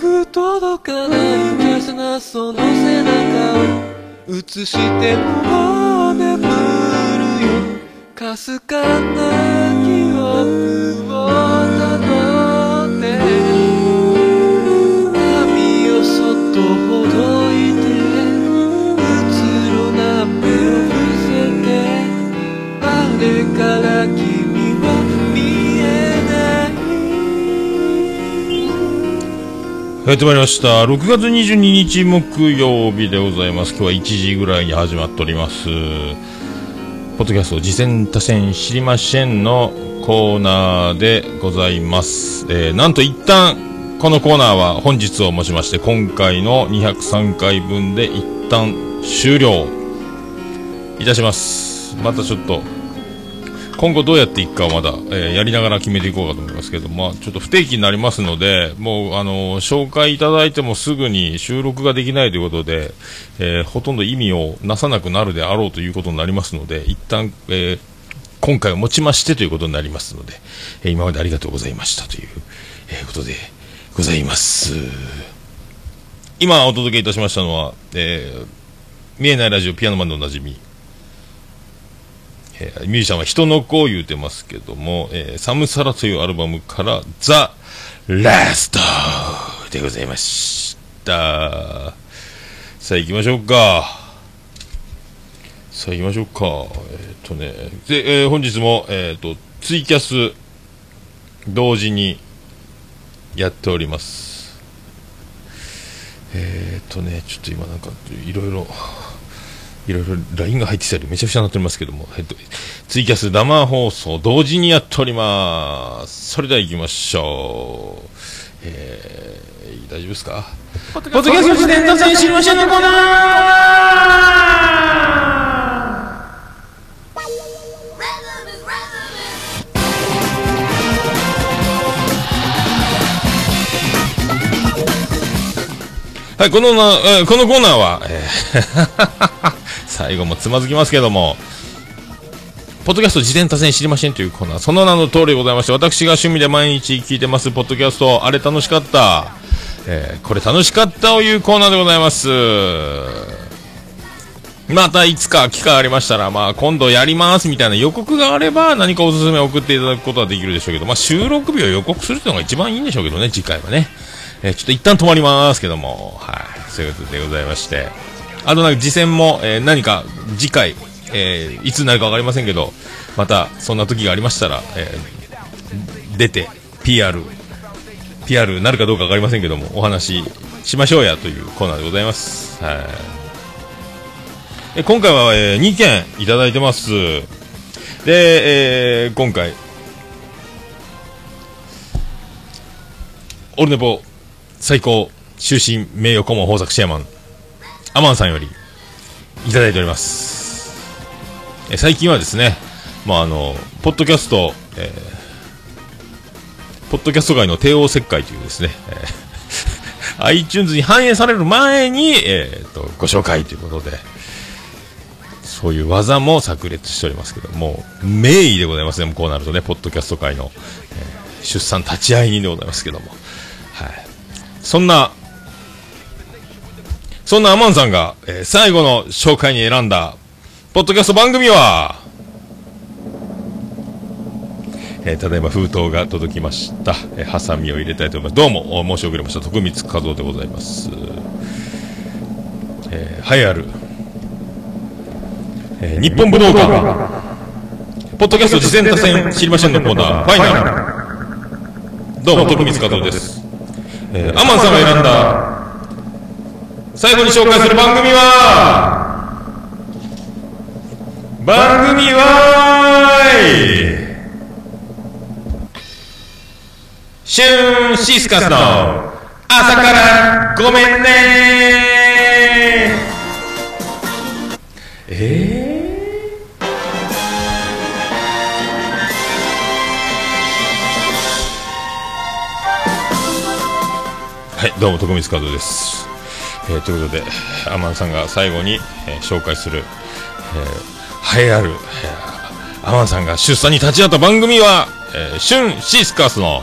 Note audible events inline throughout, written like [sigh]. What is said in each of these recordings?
く届かない華奢な。その背中を映してもう眠るよ。かすかなやってまいりました。6月22日木曜日でございます。今日は1時ぐらいに始まっております。ポッドキャスト、次戦多戦知りませんのコーナーでございます。えー、なんと一旦、このコーナーは本日をもちまして、今回の203回分で一旦終了いたします。またちょっと、今後どうやっていくかはまだ、えーやりながら決めていこうかと思いますけど、まあ、ちょっと不定期になりますので、もう、あの紹介いただいてもすぐに収録ができないということで、えーほとんど意味をなさなくなるであろうということになりますので、一旦、えー今回をもちましてということになりますので、えー今までありがとうございましたという、えことでございます。今お届けいたしましたのは、えー見えないラジオピアノマンでおなじみ、えーミュージシャンは人の子を言うてますけども、えーサムサラというアルバムから、ザ・ラストでございました。さあ行きましょうか。さあ行きましょうか。えっ、とね、で、えー本日も、えっ、と、ツイキャス、同時にやっております。えっ、とね、ちょっと今なんか、いろいろ、いろいろ LINE が入ってきたりめちゃくちゃになっておりますけども、えっと、ツイキャス生放送同時にやっております。それでは行きましょう。えー、大丈夫ですか？ポッドキャスト自伝達成知りませんのコーナーはい、このな、えーこのコーナーは、えー最後もつまずきますけども、ポッドキャスト事前多戦知りませんというコーナー、その名の通りでございまして、私が趣味で毎日聞いてます、ポッドキャスト、あれ楽しかった、えーこれ楽しかったというコーナーでございます。またいつか機会ありましたら、まあ今度やりますみたいな予告があれば何かおすすめ送っていただくことはできるでしょうけど、まあ収録日を予告するっていうのが一番いいんでしょうけどね、次回はね。えーちょっと一旦止まりますけども、はい、そういうことでございまして。あとなんか次戦も、えー何か次回、えーいつになるかわかりませんけど、またそんな時がありましたら、えー出て PR、PR なるかどうかわかりませんけども、お話しましょうやというコーナーでございます。はい。え今回は、え2件いただいてます。で、えー今回、オルネポ最高終身名誉顧問豊作チェアマン、アマンさんよりいただいております。え最近はですね、まあ、あの、ポッドキャスト、えーポッドキャスト界の帝王切開というですね、えー [laughs] iTunes に反映される前に、えーと、ご紹介ということで、そういう技も炸裂しておりますけども、名医でございますね、こうなるとね、ポッドキャスト界の、えー出産立ち会い人でございますけども、はい。そんな、そんなアマンさんが、えー最後の紹介に選んだ、ポッドキャスト番組は、えーただいま封筒が届きました。えーハサミを入れたいと思います。どうも、申し遅れました。徳光和夫でございます。えー、栄えある、えー日本武道館、ポッドキャスト事前多戦知りませんのコーナー、ファイナル。どうも、徳光和夫です。えーアマンさんが選んだ、最後に紹介する番組は、番組は、シュンシスカスの朝からごめんね。えー、はい、どうも徳光和夫です。えーということで、アマンさんが最後に、えー紹介する、えー、栄えある、えーアマンさんが出産に立ち会った番組は、えー、シュンシスカスの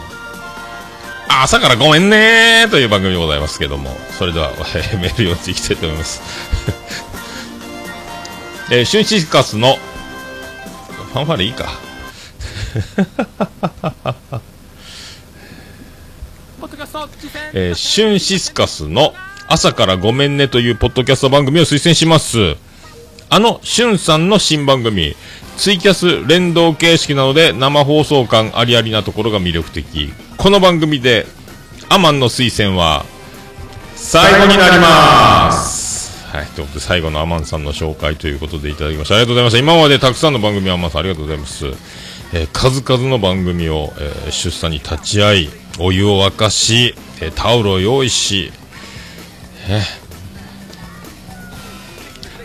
あ朝からごめんねーという番組でございますけども、それでは、えーメール読んでいきたいと思います。[laughs] えー、シュンシスカスの、ファンファーレいいか。[laughs] えー、シュンシスカスの朝からごめんねというポッドキャスト番組を推薦します。あの、シュンさんの新番組、ツイキャス連動形式なので生放送感ありありなところが魅力的。この番組で、アマンの推薦は、最後になります。はい、ということで最後のアマンさんの紹介ということでいただきました。ありがとうございました。今までたくさんの番組アマンさんありがとうございます。えー数々の番組を、えー出産に立ち会い、お湯を沸かし、えータオルを用意し、え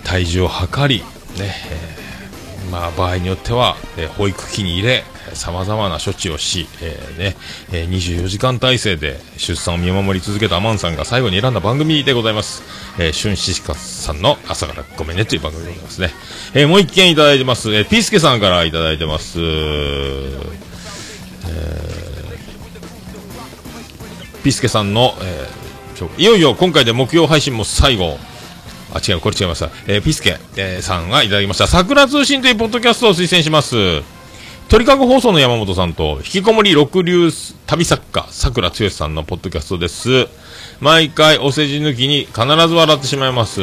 体重を測り、ねえーまあ、場合によっては、えー保育器に入れさまざまな処置をし、えーねえ24時間体制で出産を見守り続けたアマンさんが最後に選んだ番組でございます、えー、春シシカさんの「朝からごめんね」という番組でございますね、えもう一件いただいてます、えーピースケさんからいただいてます、えピスケさんの、えーいよいよ今回で目標配信も最後あ、違う、これ違いました。えーピスケ、えーさんがいただきました。桜通信というポッドキャストを推薦します。鳥かご放送の山本さんと、引きこもり六流旅作家、桜剛さんのポッドキャストです。毎回お世辞抜きに必ず笑ってしまいます。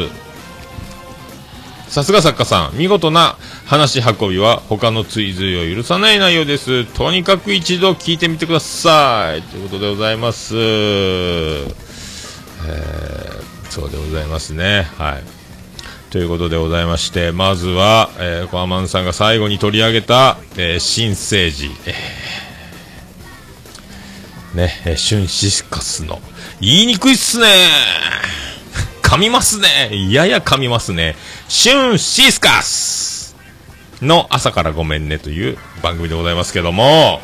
さすが作家さん、見事な話し運びは他の追随を許さない内容です。とにかく一度聞いてみてください。ということでございます。えーそうでございますね。はい。ということでございまして、まずは、えー、コアマンさんが最後に取り上げた、えー新生児、えーね、えー、シュンシスカスの、言いにくいっすね噛みますねやや噛みますね。シュンシスカスの朝からごめんねという番組でございますけども、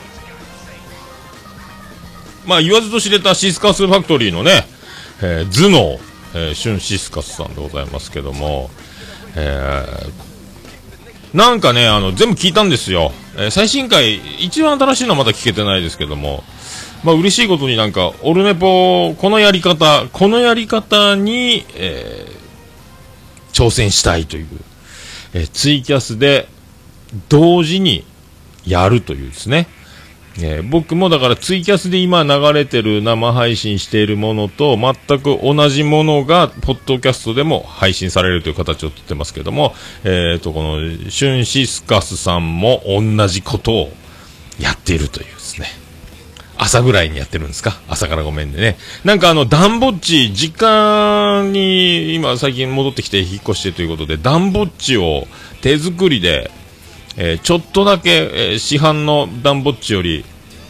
まあ言わずと知れたシスカスファクトリーのね、えー頭脳、えー、シュンシスカスさんでございますけども、えーなんかね、あの、全部聞いたんですよ。えー最新回、一番新しいのはまだ聞けてないですけども、まあ嬉しいことになんか、オルネポ、このやり方、このやり方に、えー挑戦したいという、えーツイキャスで同時にやるというですね。えー僕もだからツイキャスで今流れてる生配信しているものと全く同じものがポッドキャストでも配信されるという形をとってますけども、えー、とこのシュンシスカスさんも同じことをやっているというですね朝ぐらいにやってるんですか？朝からごめんでね。なんかあの、ダンボッチ、実家に今最近戻ってきて引っ越してということで、ダンボッチを手作りで、えーちょっとだけ、えー市販のダンボッチより、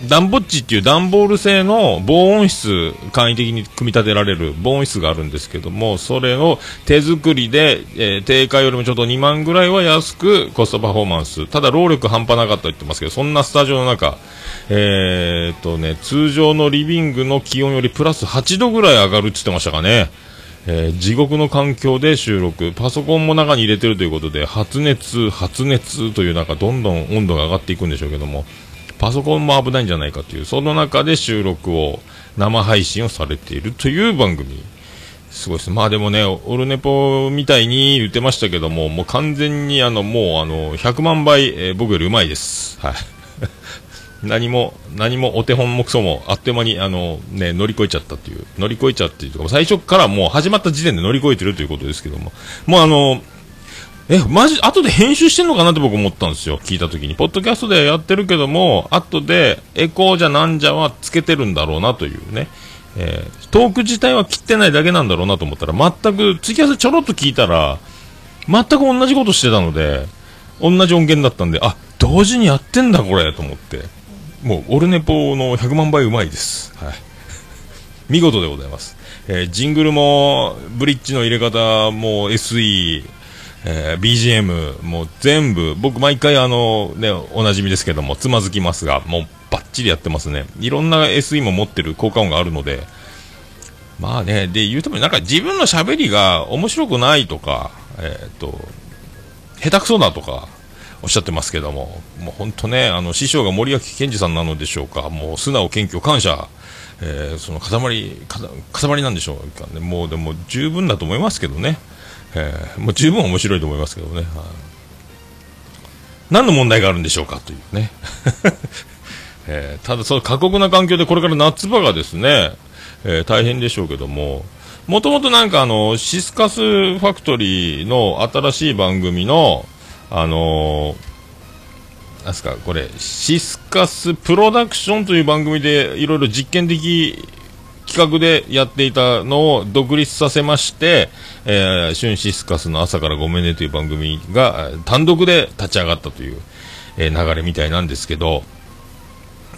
ダンボッチっていう段ボール製の防音室、簡易的に組み立てられる防音室があるんですけども、それを手作りで、えー定価よりもちょっと2万ぐらいは安くコストパフォーマンス。ただ労力半端なかったと言ってますけど、そんなスタジオの中、えーっとね、通常のリビングの気温よりプラス8度ぐらい上がるって言ってましたかね。えー地獄の環境で収録、パソコンも中に入れてるということで、発熱、発熱という中、どんどん温度が上がっていくんでしょうけども、パソコンも危ないんじゃないかという、その中で収録を、生配信をされているという番組。すごいです。まあでもね、オルネポみたいに言ってましたけども、もう完全にあの、もうあの、100万倍、えー僕よりうまいです。はい。何も、何もお手本もクソも、あっという間に、あの、ね、乗り越えちゃったっていう、乗り越えちゃっていうか、最初からもう始まった時点で乗り越えてるということですけども、もうあの、え、マジ、後で編集してんのかなって僕思ったんですよ。聞いた時に。ポッドキャストでやってるけども、後でエコーじゃなんじゃはつけてるんだろうなというね。えートーク自体は切ってないだけなんだろうなと思ったら、全く、ツイキャスちょろっと聞いたら、全く同じことしてたので、同じ音源だったんで、あ、同時にやってんだこれと思って。もう、オルネポの100万倍うまいです。はい。見事でございます。えージングルも、ブリッジの入れ方も SE、えー BGM もう全部、僕毎回あの、ね、おなじみですけども、つまずきますが、もうバッチリやってますね。いろんな SE も持ってる効果音があるので、まあね、で、言うてもなんか自分の喋りが面白くないとか、えーっと、下手くそだとか、おっしゃってますけども、もう本当ね、あの、師匠が森脇健児さんなのでしょうか、もう素直、謙虚、感謝、えー、その塊、塊なんでしょうかね、もうでも十分だと思いますけどね、えー、もう十分面白いと思いますけどね、はい、何の問題があるんでしょうかというね。[laughs] えー、ただ、その過酷な環境でこれから夏場がですね、えー、大変でしょうけども、もともとなんかあの、シスカスファクトリーの新しい番組の、あのー、なんすか、これ、シスカスプロダクションという番組でいろいろ実験的企画でやっていたのを独立させまして、えー、シュンシスカスの朝からごめんねという番組が単独で立ち上がったという、えー、流れみたいなんですけど、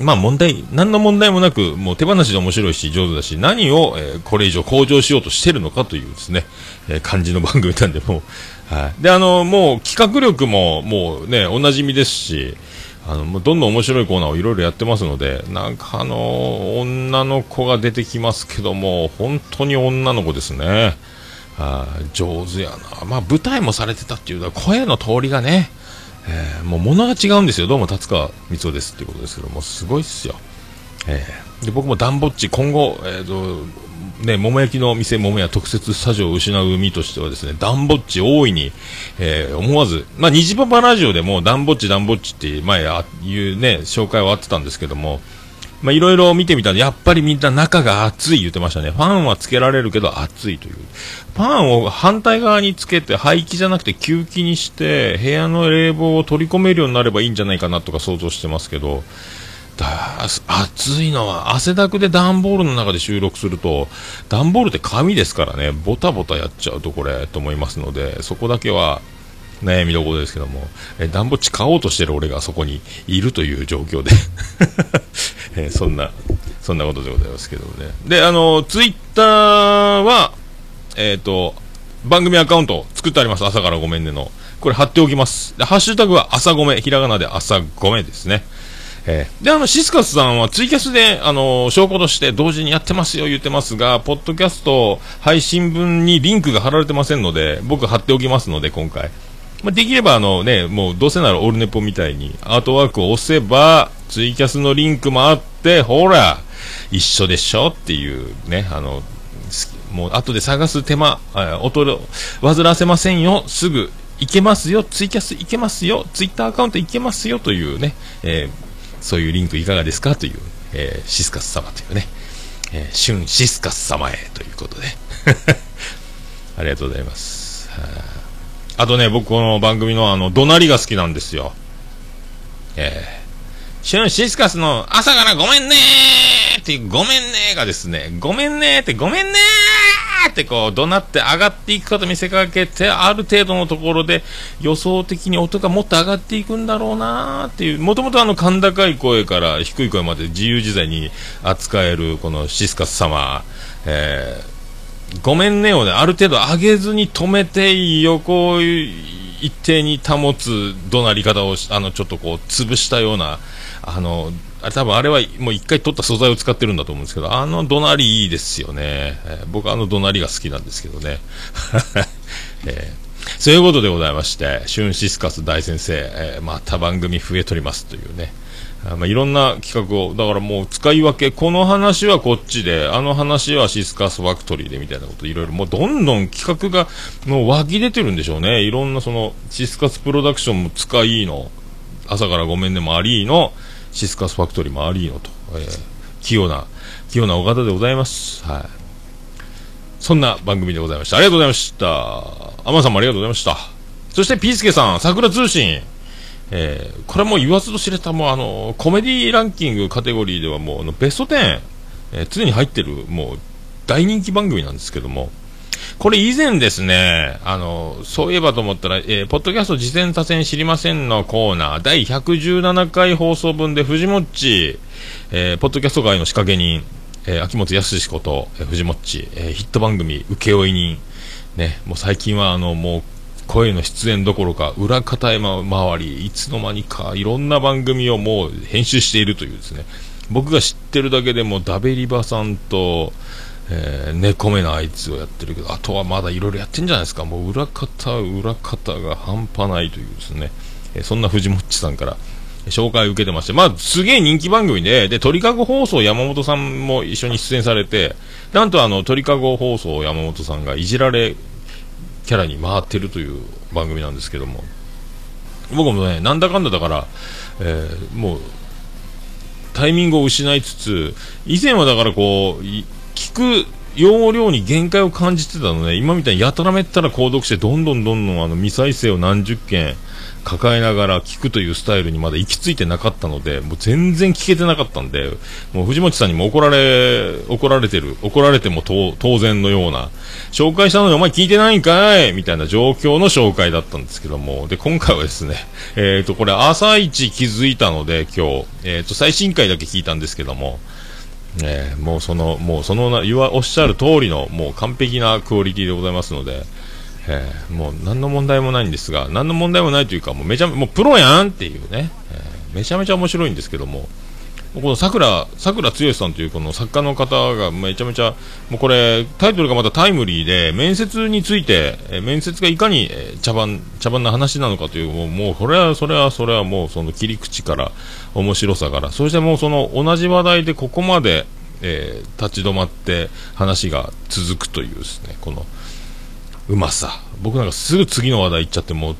まあ問題、何の問題もなく、もう手放しで面白いし上手だし、何を、えー、これ以上向上しようとしてるのかというですね、えー、感じの番組なんで、もう、はい。で、あの、もう企画力も、もうね、おなじみですし、あの、もうどんどん面白いコーナーをいろいろやってますので、なんかあの、女の子が出てきますけども、本当に女の子ですね。あ上手やな。まあ舞台もされてたっていうのは、声の通りがね、えー、もう物が違うんですよ、どうも達川光夫ですっていうことですけども、すごいっすよ。えー、で僕もダンボッチ、今後、えーとね、桃焼きの店、桃屋特設スタジオを失う身としてはですね、ダンボッチ大いに、えー、思わず、まあ、虹パパラジオでもダンボッチ、ダンボッチって前あいうね、紹介はあってたんですけども、まあ、いろいろ見てみたら、やっぱりみんな中が熱い言ってましたね。ファンはつけられるけど熱いという。ファンを反対側につけて、排気じゃなくて吸気にして、部屋の冷房を取り込めるようになればいいんじゃないかなとか想像してますけど、暑いのは、汗だくで段ボールの中で収録すると、段ボールって紙ですからね、ボタボタやっちゃうとこれ、と思いますので、そこだけは、悩みどころですけども、えダンボッチ買おうとしてる俺がそこにいるという状況で [laughs] えそんな、そんなことでございますけどね。で、あの、ツイッターは、えっ、ー、と、番組アカウント作ってあります。朝からごめんねの。これ貼っておきます。で、ハッシュタグは朝ごめ、ひらがなで朝ごめですね。えー、で、あの、シスカスさんはツイキャスで、あの、証拠として同時にやってますよ言ってますが、ポッドキャスト配信分にリンクが貼られてませんので、僕貼っておきますので、今回。まあ、できればあのね、もうどうせならオールネポみたいにアートワークを押せば、ツイキャスのリンクもあって、ほら、一緒でしょっていうね、あの、もう後で探す手間、音を煩わせませんよ、すぐ行けますよ、ツイキャス行けますよ、ツイッターアカウント行けますよというね、えー、そういうリンクいかがですかという、えー、シスカス様というね、えー、シュンシスカス様へということで [laughs] ありがとうございます。あとね、僕この番組のあの、怒鳴りが好きなんですよ。えー、シュンシスカスの朝からごめんねーっていう、ごめんねーがですね、ごめんねーって、ごめんねーってこう、怒鳴って上がっていくかと見せかけて、ある程度のところで予想的に音がもっと上がっていくんだろうなーっていう、もともとあの、甲高い声から低い声まで自由自在に扱えるこのシスカス様、えー、ごめんねをね、ある程度上げずに止めて横一定に保つ怒鳴り方を、あの、ちょっとこう、潰したような、あの、あれ多分あれはもう一回取った素材を使ってるんだと思うんですけど、あの怒鳴りいいですよね。えー、僕あの怒鳴りが好きなんですけどね。[laughs] えー、そういうことでございまして、シュンシスカス大先生、えー、また番組増えとりますというね。あまあ、いろんな企画を、だからもう使い分け、この話はこっちで、あの話はシスカスファクトリーでみたいなこと、いろいろ、もうどんどん企画がもう湧き出てるんでしょうね。いろんなその、シスカスプロダクションも使いの、朝からごめんねもありの、シスカスファクトリーもありのと、えー、器用な、器用なお方でございます。はい。そんな番組でございました。ありがとうございました。アマさんもありがとうございました。そして、ピースケさん、桜通信。えー、これも言わずと知れたもうあのコメディランキングカテゴリーではもうあのベスト10、えー、常に入ってるもう大人気番組なんですけどもこれ以前ですね、あの、そういえばと思ったら、えー、ポッドキャスト事前多戦知りませんのコーナー、第117回放送分で藤もっち、えー、ポッドキャスト界の仕掛け人、えー、秋元康こと、えー、藤もっち、えー、ヒット番組請負人、ね、もう最近はあの、もう声の出演どころか裏方へ回りいつの間にかいろんな番組をもう編集しているというですね。僕が知ってるだけでもダベリバさんと、えー、猫目のあいつをやってるけどあとはまだいろいろやってんじゃないですか。もう裏方裏方が半端ないというですね。えそんな藤もっちさんから紹介を受けてまして、まあ、すげえ人気番組で、で、鳥かご放送山本さんも一緒に出演されて、なんとあの、鳥かご放送山本さんがいじられキャラに回ってるという番組なんですけども、僕もね、なんだかんだだから、えー、もう、タイミングを失いつつ、以前はだからこう、聞く容量に限界を感じてたので、今みたいにやたらめったら購読して、どんどんどんどんあの未再生を何十件抱えながら聞くというスタイルにまだ行き着いてなかったので、もう全然聞けてなかったんで、もう藤本さんにも怒られ、怒られてる、怒られても当然のような、紹介したのにお前聞いてないんかい！みたいな状況の紹介だったんですけども、で、今回はですね、えっ、ー、と、これ朝一気づいたので、今日、えっ、ー、と、最新回だけ聞いたんですけども、えー、もうその、もうその言わ、おっしゃる通りの、もう完璧なクオリティでございますので、えー、もう何の問題もないんですが、何の問題もないというか、もうめちゃ、もうプロやんっていうね、えー、めちゃめちゃ面白いんですけども、このさくら、さくら剛さんというこの作家の方がめちゃめちゃ、もうこれ、タイトルがまたタイムリーで、面接について、え面接がいかに、え茶番、茶番な話なのかという、もう、もうこれは、それは、それはもうその切り口から、面白さから、そしてもうその同じ話題でここまで、えー、立ち止まって話が続くというですね、この、うまさ。僕なんかすぐ次の話題行っちゃってもう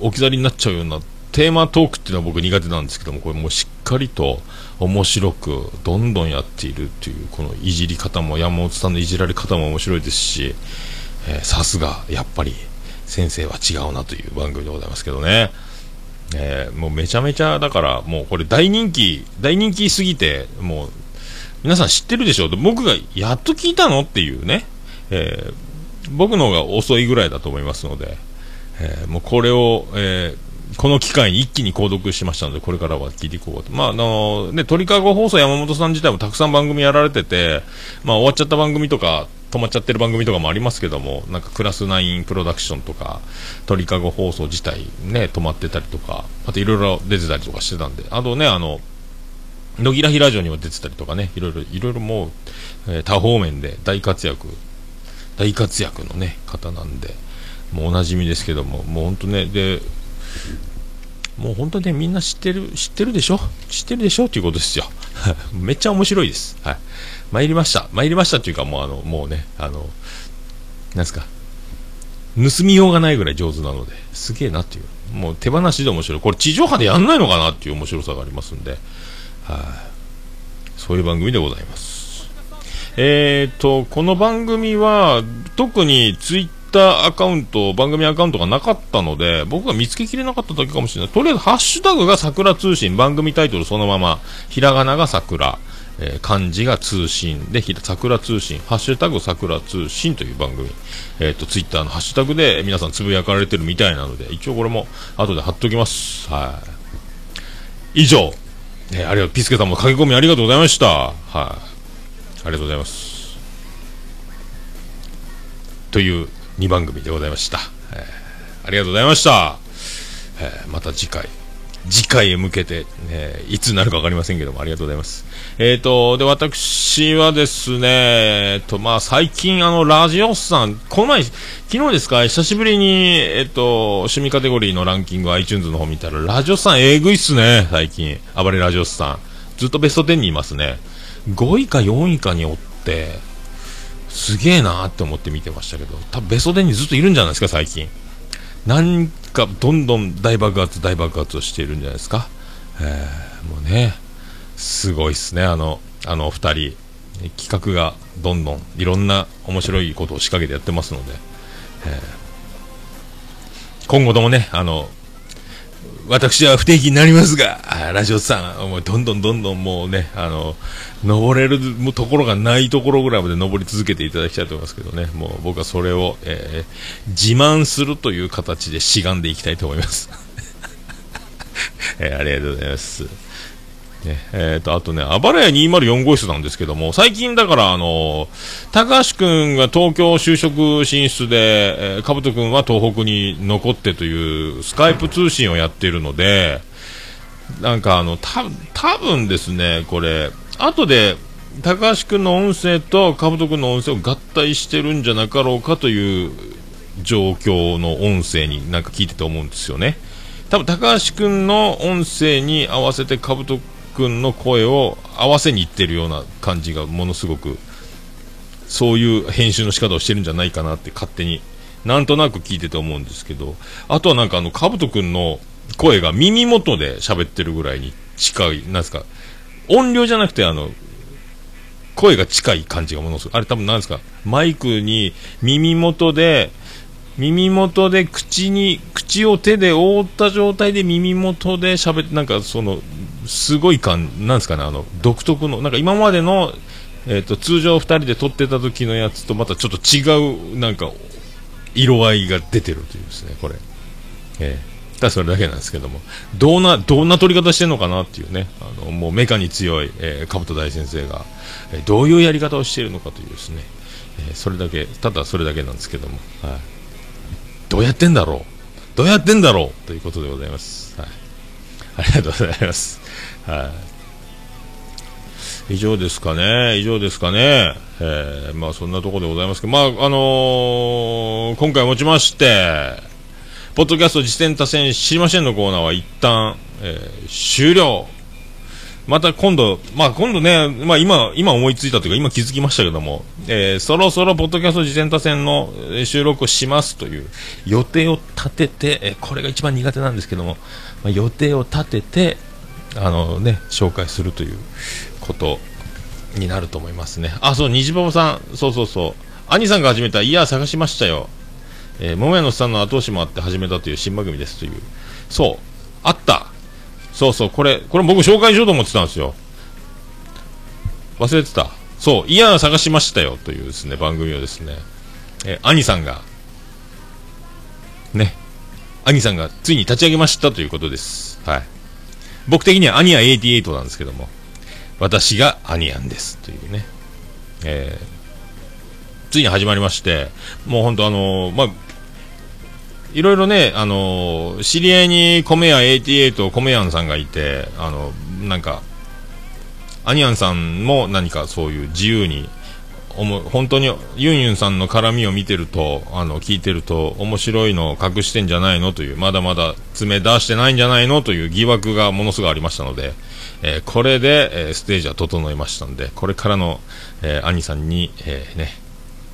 置き去りになっちゃうようなテーマトークっていうのは僕苦手なんですけども、これもしっかりと面白くどんどんやっているっていう、このいじり方も山本さんのいじられ方も面白いですし、さすが、やっぱり先生は違うなという番組でございますけどね。えー、もうめちゃめちゃ、だから、もうこれ大人気、大人気すぎて、もう、皆さん知ってるでしょう僕がやっと聞いたのっていうね、えー僕の方が遅いぐらいだと思いますので、えー、もうこれを、えー、この機会に一気に購読しましたので、これからは聞いていこうと。まあ、あのね、鳥かご放送山本さん自体もたくさん番組やられてて、まあ、終わっちゃった番組とか、止まっちゃってる番組とかもありますけども、なんかクラス9プロダクションとか、鳥かご放送自体ね、止まってたりとか、あといろいろ出てたりとかしてたんで、あとね、あの、野木らひラジオにも出てたりとかね、いろいろ、いろいろもう、えー、多方面で大活躍大活躍のね方なんでもうおなじみですけどももう本当ねでもう本当にねみんな知ってる知ってるでしょ？知ってるでしょっていうことですよ。[laughs] めっちゃ面白いです。はい。参りました。参りましたっていうかもうあのもうねあのなんすか？盗みようがないぐらい上手なのですげえなっていう。もう手放しで面白い。これ地上波でやんないのかなっていう面白さがありますんで。はい。そういう番組でございます。えーと、この番組は、特にツイッターアカウント、番組アカウントがなかったので、僕が見つけきれなかっただけかもしれない。とりあえず、ハッシュタグが桜通信、番組タイトルそのまま、ひらがなが桜、えー、漢字が通信で、桜通信、ハッシュタグ桜通信という番組、えっ、ー、と、ツイッターのハッシュタグで皆さんつぶやかれてるみたいなので、一応これも後で貼っときます。はい。以上、えー、ありがとう、ピスケさんも駆け込みありがとうございました。はい。ありがとうございます。という2番組でございました。えー、ありがとうございました。えー、また次回。次回へ向けて、ね、いつになるか分かりませんけども、ありがとうございます。えっ、ー、と、で、私はですね、えっと、まあ、最近、あの、ラジオさん、この前、昨日ですか、久しぶりに、えっと、趣味カテゴリーのランキング、iTunes の方見たら、ラジオさん、えぐいっすね、最近。暴れラジオさん。ずっとベスト10にいますね。5位か4位かにおって、すげえなーって思って見てましたけど、多分ベソデにずっといるんじゃないですか、最近。なんか、どんどん大爆発、大爆発をしているんじゃないですか。えー、もうね、すごいっすね、あの、あの二人。企画がどんどんいろんな面白いことを仕掛けてやってますので、えー、今後ともね、あの、私は不定期になりますが、ラジオさん、もうどんどんどんどんもうね、あの、登れるところがないところぐらいまで登り続けていただきたいと思いますけどね、もう僕はそれを、えー、自慢するという形でしがんでいきたいと思います。[laughs] えー、ありがとうございます。ね、えっ、ー、と、あとね、あばらや204号室なんですけども、最近だから、あの、高橋くんが東京就職進出で、えー、かぶとくんは東北に残ってという、スカイプ通信をやっているので、なんかあの、た、多分ですね、これ、後で、高橋くんの音声とかぶとくんの音声を合体してるんじゃなかろうかという状況の音声になんか聞いてて思うんですよね。多分高橋君の音声に合わせてかぶと君君の声を合わせにいってるような感じがものすごくそういう編集の仕方をしてるんじゃないかなって勝手になんとなく聞いてて思うんですけどあとはなんかあのかぶと君の声が耳元で喋ってるぐらいに近いなんですか音量じゃなくてあの声が近い感じがものすごい。あれ多分なんですかマイクに耳元で耳元で口に口を手で覆った状態で耳元で喋ってなんかそのすごい感なんですかねあの独特のなんか今までのえーと、通常2人で撮ってた時のやつとまたちょっと違うなんか色合いが出てるというですねこれ、えー、ただそれだけなんですけども。どんなどんな撮り方してるのかなっていうね。あのもうメカに強い、えー、兜大先生が、えー、どういうやり方をしているのかというですね、えー、それだけただそれだけなんですけども、はい、どうやってんだろう。どうやってんだろう。ということでございます、ありがとうございます。はい。以上ですかね、以上ですかね、えー、まあそんなところでございますけど、まああのー、今回もちまして、ポッドキャスト実践多戦知りませんのコーナーは一旦、えー、終了。また今度、まあ今度ね、まあ今、今思いついたというか今気づきましたけども、えー、そろそろポッドキャスト実践多戦の収録をしますという予定を立てて、えー、これが一番苦手なんですけども、まあ、予定を立てて、あのね、紹介するということになると思いますね。あ、そう、虹パパさん、そうそうそう。兄さんが始めたイヤー探しましたよ。えー、桃屋のさんの後押しもあって始めたという新番組ですという。そう、あった。そうそう、これ、これ僕紹介しようと思ってたんですよ。忘れてた。そう、イヤー探しましたよというですね、番組をですね、え、兄さんが、ね、兄さんがついに立ち上げましたということです。はい。僕的にはアニア88なんですけども、私がアニアンですというね、えー、ついに始まりまして、もう本当あのー、まあ、いろいろね、あのー、知り合いに米屋88米屋さんがいて、あの、なんか、アニアンさんも何かそういう自由に思う本当にユンユンさんの絡みを見てるとあの聞いてると面白いのを隠してんじゃないのというまだまだ爪出してないんじゃないのという疑惑がものすごいありましたので、えー、これで、えー、ステージは整いましたのでこれからの、えー、兄さんに、えー、ね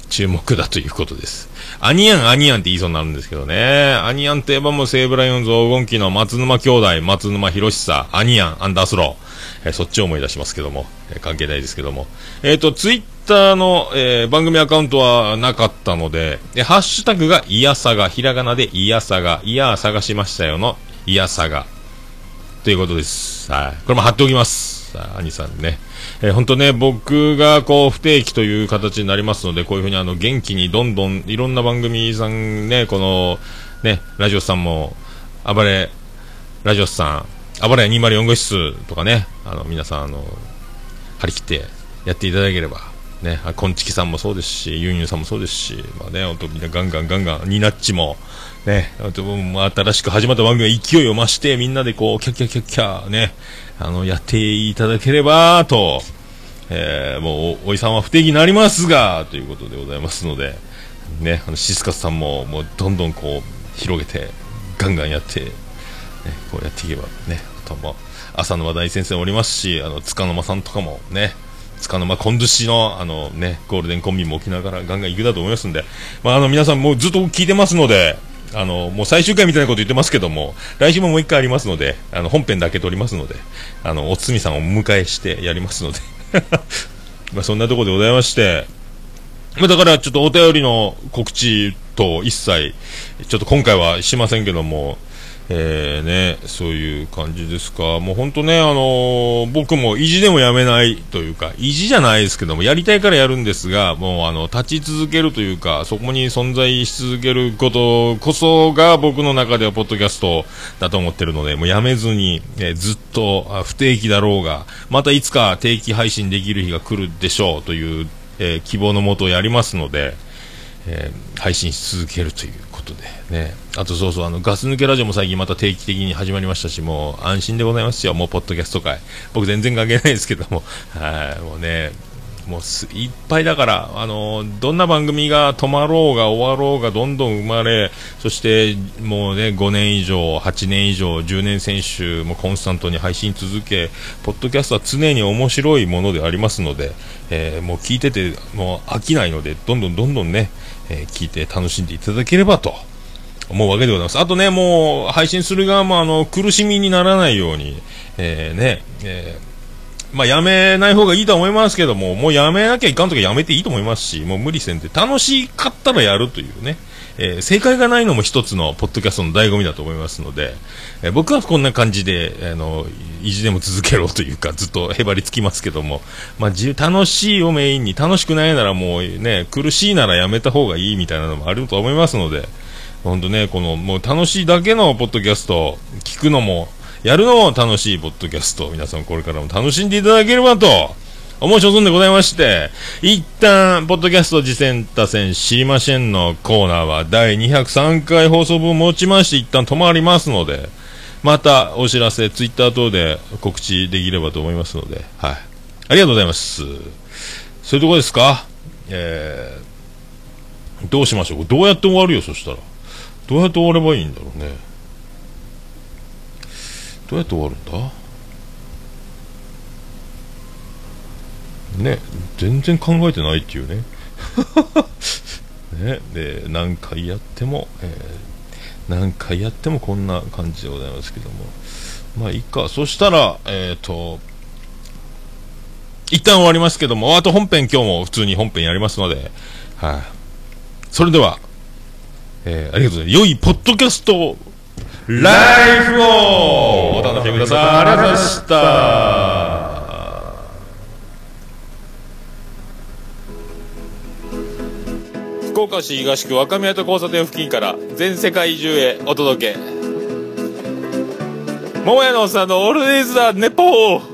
注目だということです。アニヤン、アニヤンって言いそうになるんですけどね。アニヤンといえばもう西武ライオンズ黄金期の松沼兄弟、松沼博久、アニヤン、アンダースロー。えー、そっちを思い出しますけども、えー、関係ないですけども。えっ、ー、と、ツイッターの、えー、番組アカウントはなかったので、でハッシュタグがいやさが、ひらがなでいやさが、いや探しましたよのいやさが。ということです。はい。これも貼っておきます。さあ、兄さんね。えー、本当ね、僕がこう不定期という形になりますので、こういうふうにあの元気にどんどんいろんな番組さんね、このね、ラジオさんも、暴れ、ラジオさん、暴れ204号室とかね、あの皆さん、あの、張り切ってやっていただければ、ね、こんちきさんもそうですし、ユンユンさんもそうですし、まあね、本当みんなガンガンガンガン、ニナッチも、ね、新しく始まった番組が勢いを増して、みんなでこう、キャッキャキャッキャ、ね、あの、やっていただければ、と、えー、もうお、おいさんは不定期になりますが、ということでございますので、ね、あの、シスカスさんも、もう、どんどんこう、広げて、ガンガンやって、こうやっていけば、ね、あとも、浅沼大先生もおりますし、あの、塚沼さんとかもね、塚沼コンドゥシの、あのね、ゴールデンコンビも起きながらガンガン行くだと思いますんで、まあ、あの、皆さんもうずっと聞いてますので、あの、もう最終回みたいなこと言ってますけども、来週ももう一回ありますので、あの、本編だけ撮りますので、あの、おつみさんをお迎えしてやりますので。[laughs] まあそんなところでございまして、まあだからちょっとお便りの告知と一切、ちょっと今回はしませんけども、えー、ね、そういう感じですか。もう本当ね、あのー、僕も意地でもやめないというか、意地じゃないですけども、やりたいからやるんですが、もうあの、立ち続けるというか、そこに存在し続けることこそが僕の中ではポッドキャストだと思ってるので、もうやめずに、えー、ずっと不定期だろうが、またいつか定期配信できる日が来るでしょうという、えー、希望のもとやりますので、え配信し続けるということでね。あとそうそう、あの、ガス抜けラジオも最近また定期的に始まりましたし、もう安心でございますよ。もうポッドキャスト界。僕全然関係ないですけども。[laughs] はい、もうね、もういっぱいだから、あのどんな番組が止まろうが終わろうがどんどん生まれ、そしてもうね、5年以上、8年以上、10年選手もコンスタントに配信続け、ポッドキャストは常に面白いものでありますので、えーもう聞いててもう飽きないので、どんどんどんどんね、えー聞いて楽しんでいただければと。思うわけでございます。あとね、もう、配信する側も、あの、苦しみにならないように、えーね、えーまあ、やめない方がいいとは思いますけども、もうやめなきゃいかんときはやめていいと思いますし、もう無理せんで、楽しかったらやるというね、えー正解がないのも一つのポッドキャストの醍醐味だと思いますので、えー僕はこんな感じで、あの、意地でも続けろというか、ずっとへばりつきますけども、まあ、楽しいをメインに、楽しくないならもうね、苦しいならやめた方がいいみたいなのもあると思いますので、本当ね、この、もう楽しいだけのポッドキャスト、聞くのも、やるのも楽しいポッドキャスト、皆さんこれからも楽しんでいただければと、思う所存でございまして、一旦、ポッドキャスト次戦打線知りませんのコーナーは第203回放送分をもちまして一旦止まりますので、またお知らせ、ツイッター等で告知できればと思いますので、はい。ありがとうございます。そういうとこですか？えー、どうしましょう？どうやって終わるよ、そしたら。どうやって終わればいいんだろうね。どうやって終わるんだ？ね、全然考えてないっていうね。ね、で、何回やっても、えー何回やってもこんな感じでございますけども。まあ、いいか。そしたら、えっ、と、一旦終わりますけども、あと本編今日も普通に本編やりますので、はい、それでは、えーありがとうございます。良いポッドキャストライフをお楽しみください。ありがとうございました。福岡市東区若宮と交差点付近から全世界中へお届け。桃屋のおっさんのオールデイズ・ザ・ネポー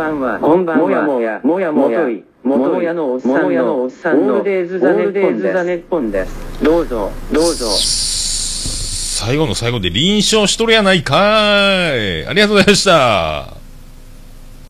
ばんは。こんばんは。もやもや、もやもや、もとやのおっさんの、もやのおっさんの、オールデイズ・ザ・ネッポンです。どうぞ、どうぞ。最後の最後で臨床しとるやないかい。ありがとうございました。